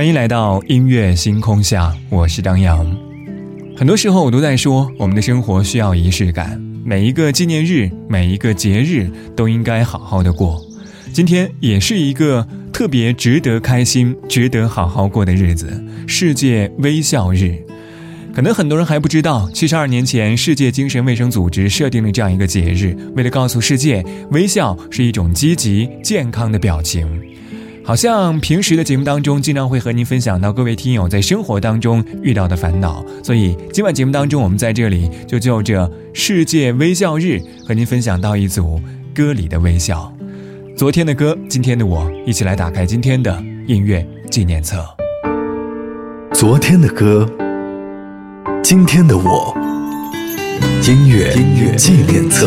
欢迎来到音乐星空下，我是张扬。很多时候我都在说，我们的生活需要仪式感，每一个纪念日，每一个节日都应该好好的过。今天也是一个特别值得开心、值得好好过的日子——世界微笑日。可能很多人还不知道，七十二年前，世界精神卫生组织设定了这样一个节日，为了告诉世界，微笑是一种积极健康的表情。好像平时的节目当中，经常会和您分享到各位听友在生活当中遇到的烦恼，所以今晚节目当中，我们在这里就就着世界微笑日，和您分享到一组歌里的微笑。昨天的歌，今天的我，一起来打开今天的音乐纪念册。昨天的歌，今天的我，音乐音乐纪念册。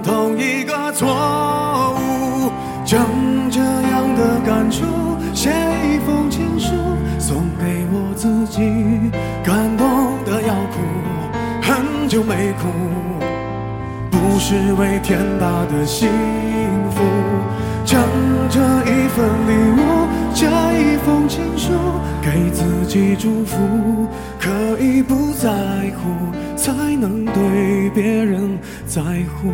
是为天大的幸福。将这一份礼物，这一封情书，给自己祝福。可以不在乎，才能对别人在乎。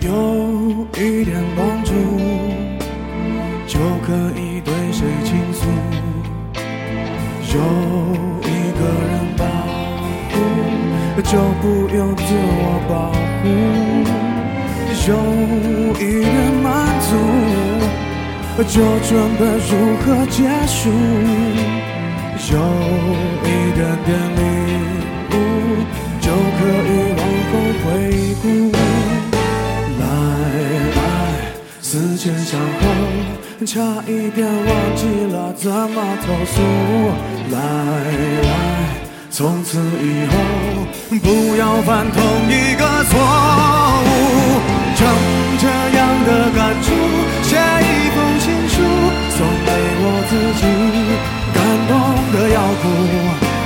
有一点帮助，有一个人保护，就不用自我保护。有一点满足，就准备如何结束；有一点点领悟，就可以差一点忘记了怎么投诉。来来，从此以后不要犯同一个错误。将这样的感触写一封情书，送给我自己，感动的要哭，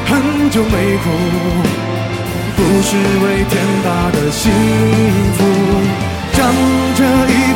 很久没哭，不是为天大的幸福。将这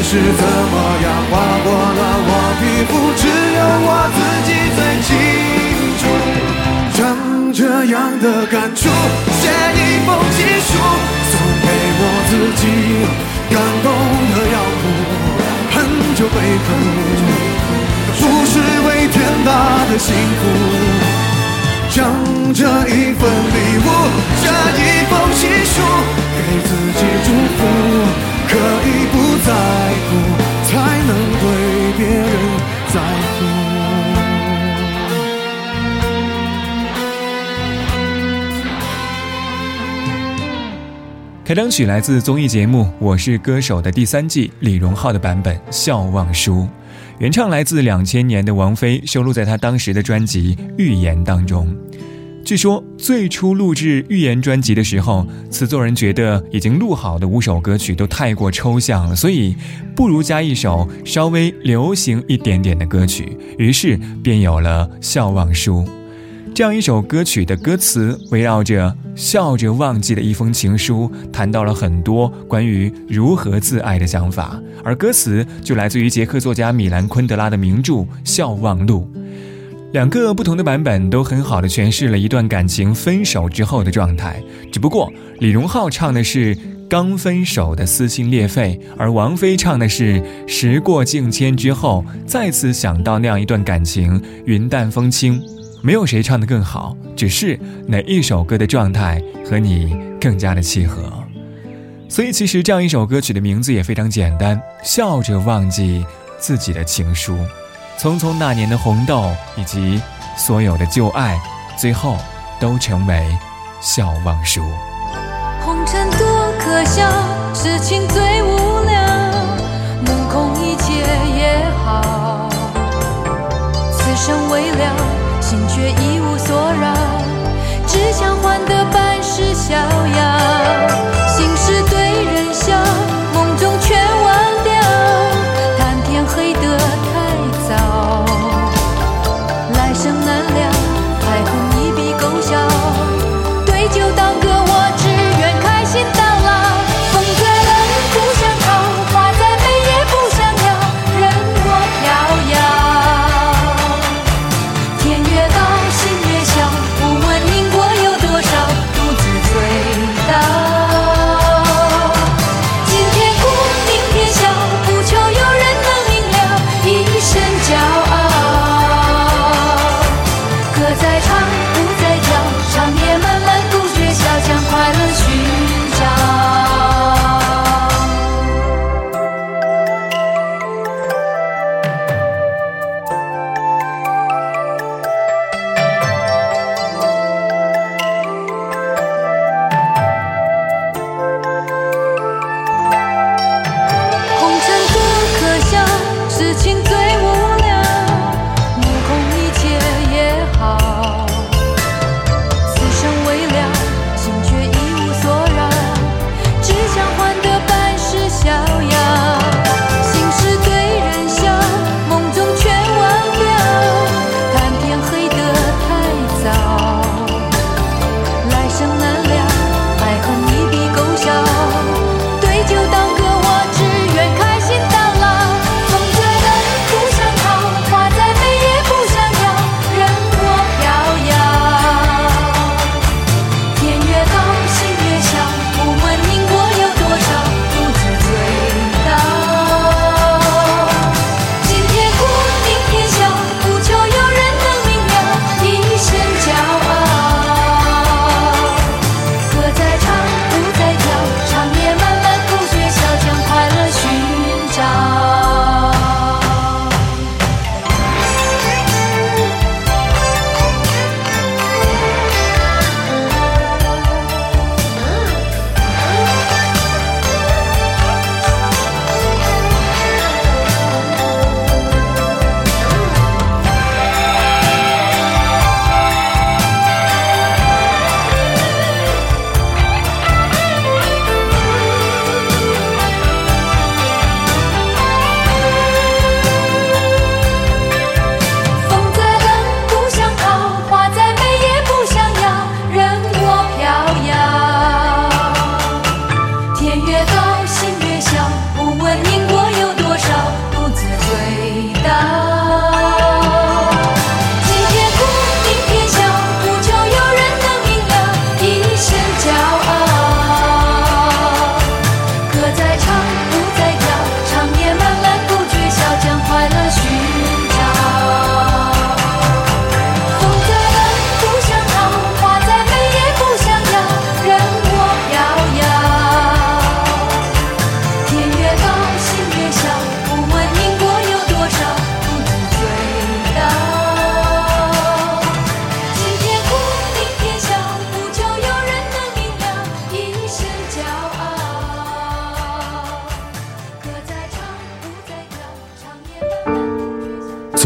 是怎么样划过了我皮肤，只有我自己最清楚。将这样的感触写一封情书，送给我自己感动的要哭，很久没哭，不是为天大的幸福。将这一份礼物，这一封情开场曲来自综艺节目《我是歌手》的第三季李荣浩的版本《笑忘书》，原唱来自两千年的王菲，收录在她当时的专辑《预言》当中。据说最初录制《预言》专辑的时候，词作人觉得已经录好的五首歌曲都太过抽象了，所以不如加一首稍微流行一点点的歌曲，于是便有了《笑忘书》。这样一首歌曲的歌词，围绕着笑着忘记的一封情书，谈到了很多关于如何自爱的想法。而歌词就来自于捷克作家米兰昆德拉的名著《笑忘录》。两个不同的版本都很好的诠释了一段感情分手之后的状态。只不过李荣浩唱的是刚分手的撕心裂肺，而王菲唱的是时过境迁之后再次想到那样一段感情，云淡风轻。没有谁唱得更好，只是哪一首歌的状态和你更加的契合。所以，其实这样一首歌曲的名字也非常简单：笑着忘记自己的情书，匆匆那年的红豆以及所有的旧爱，最后都成为笑忘书。红尘多可笑，痴情最无逍遥。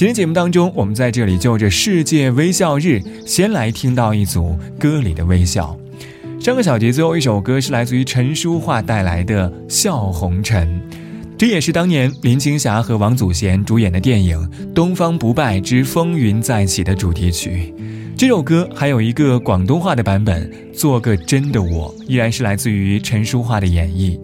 今天节目当中，我们在这里就着世界微笑日，先来听到一组歌里的微笑。上个小节最后一首歌是来自于陈淑桦带来的《笑红尘》，这也是当年林青霞和王祖贤主演的电影《东方不败之风云再起》的主题曲。这首歌还有一个广东话的版本，《做个真的我》，依然是来自于陈淑桦的演绎。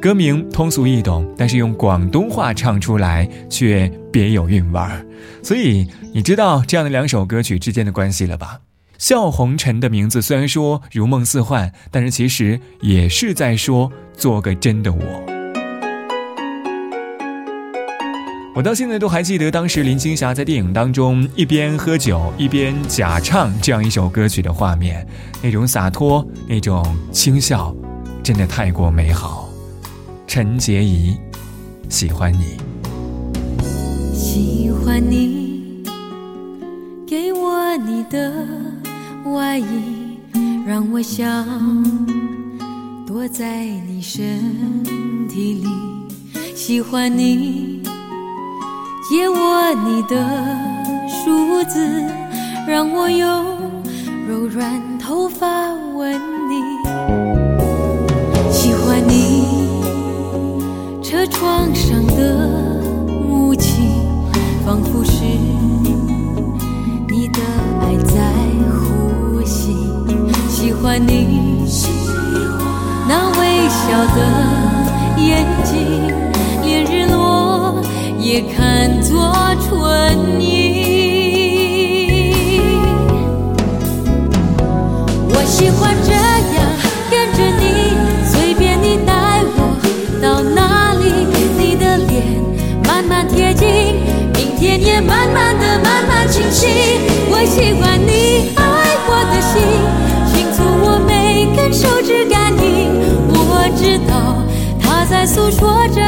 歌名通俗易懂，但是用广东话唱出来却别有韵味儿。所以你知道这样的两首歌曲之间的关系了吧？笑红尘的名字虽然说如梦似幻，但是其实也是在说做个真的我。我到现在都还记得当时林青霞在电影当中一边喝酒一边假唱这样一首歌曲的画面，那种洒脱，那种轻笑，真的太过美好。陈洁仪，喜欢你，喜欢你，给我你的外衣，让我想躲在你身体里，喜欢你。借我你的梳子，让我用柔软头发吻窗上的雾气，仿佛是你的爱在呼吸。喜欢你那微笑的眼睛，连日落。也看作春意。我喜欢你爱我的心，轻触我每根手指感应。我知道他在诉说着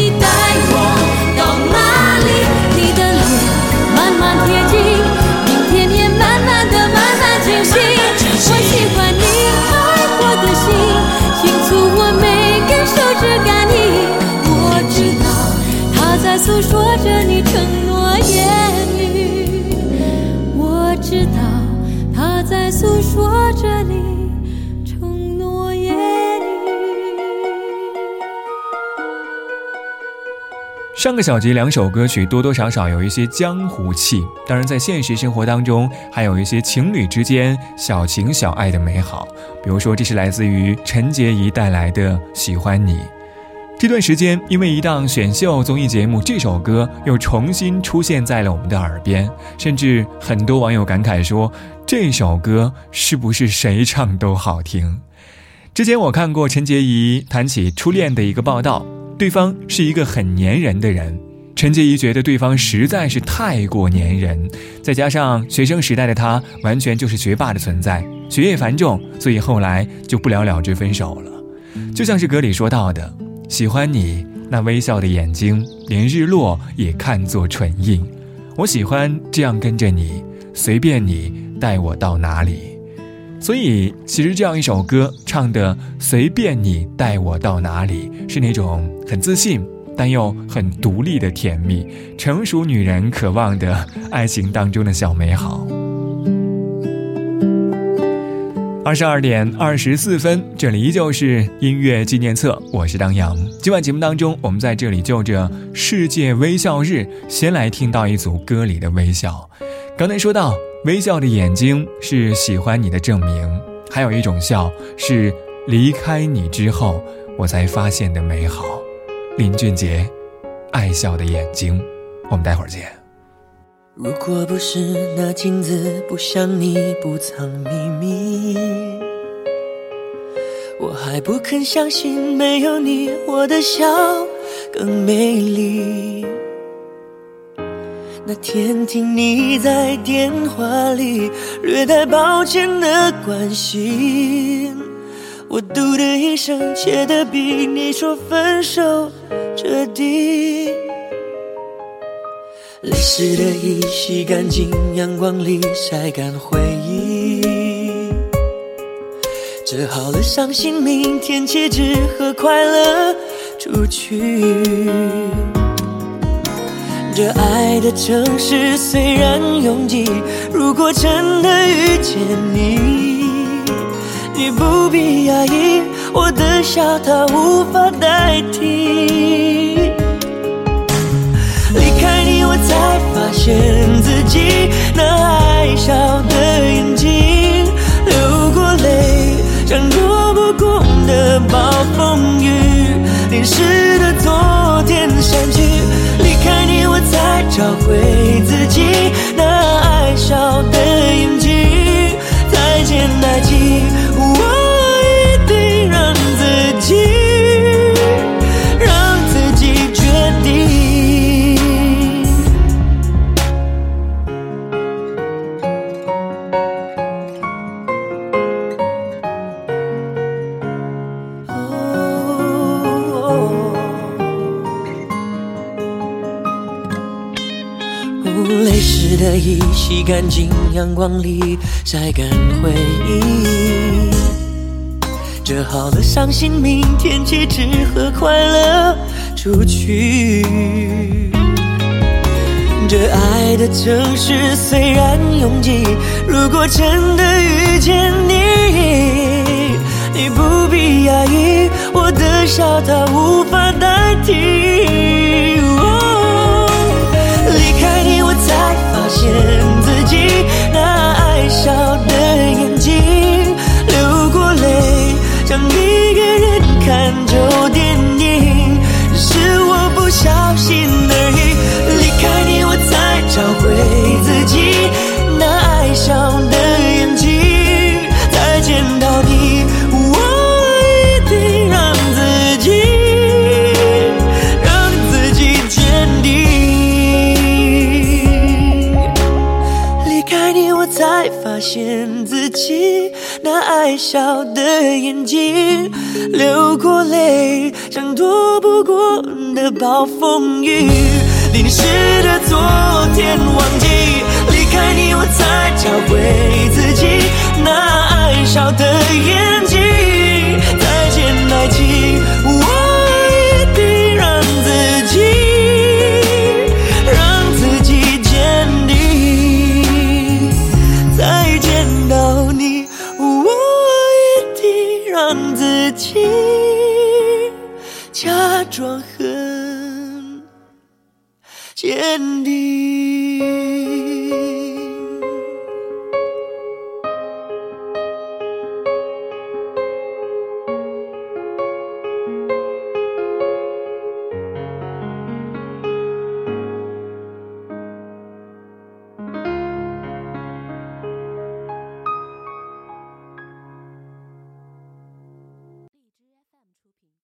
上个小节两首歌曲多多少少有一些江湖气，当然在现实生活当中还有一些情侣之间小情小爱的美好。比如说，这是来自于陈洁仪带来的《喜欢你》。这段时间，因为一档选秀综艺节目，这首歌又重新出现在了我们的耳边，甚至很多网友感慨说，这首歌是不是谁唱都好听？之前我看过陈洁仪谈起初恋的一个报道。对方是一个很粘人的人，陈洁仪觉得对方实在是太过粘人，再加上学生时代的他完全就是学霸的存在，学业繁重，所以后来就不了了之分手了。就像是歌里说到的：“喜欢你那微笑的眼睛，连日落也看作唇印。我喜欢这样跟着你，随便你带我到哪里。”所以，其实这样一首歌唱的随便你带我到哪里，是那种很自信但又很独立的甜蜜，成熟女人渴望的爱情当中的小美好。二十二点二十四分，这里依旧是音乐纪念册，我是当阳。今晚节目当中，我们在这里就着世界微笑日，先来听到一组歌里的微笑。刚才说到。微笑的眼睛是喜欢你的证明，还有一种笑是离开你之后我才发现的美好。林俊杰，爱笑的眼睛，我们待会儿见。如果不是那镜子不像你不藏秘密，我还不肯相信没有你我的笑更美丽。那天听你在电话里略带抱歉的关心，我嘟的一声，切的比你说分手彻底。泪湿的衣洗干净，阳光里晒干回忆，折好了伤心，明天起只和快乐出去。这爱的城市虽然拥挤，如果真的遇见你，你不必压抑，我的笑它无法代替。离开你，我才发现自己那爱笑的眼睛，流过泪，像躲不过的暴风雨，淋湿的昨天删去。离开你，我才找回自己那阳光里晒干回忆，折好了伤心，明天起只和快乐出去。这爱的城市虽然拥挤，如果真的遇见你，你不必压抑，我的笑它无法代替。暴风雨，淋湿的昨天忘记，离开你我才找回自己那爱笑的眼睛，再见爱情，坚定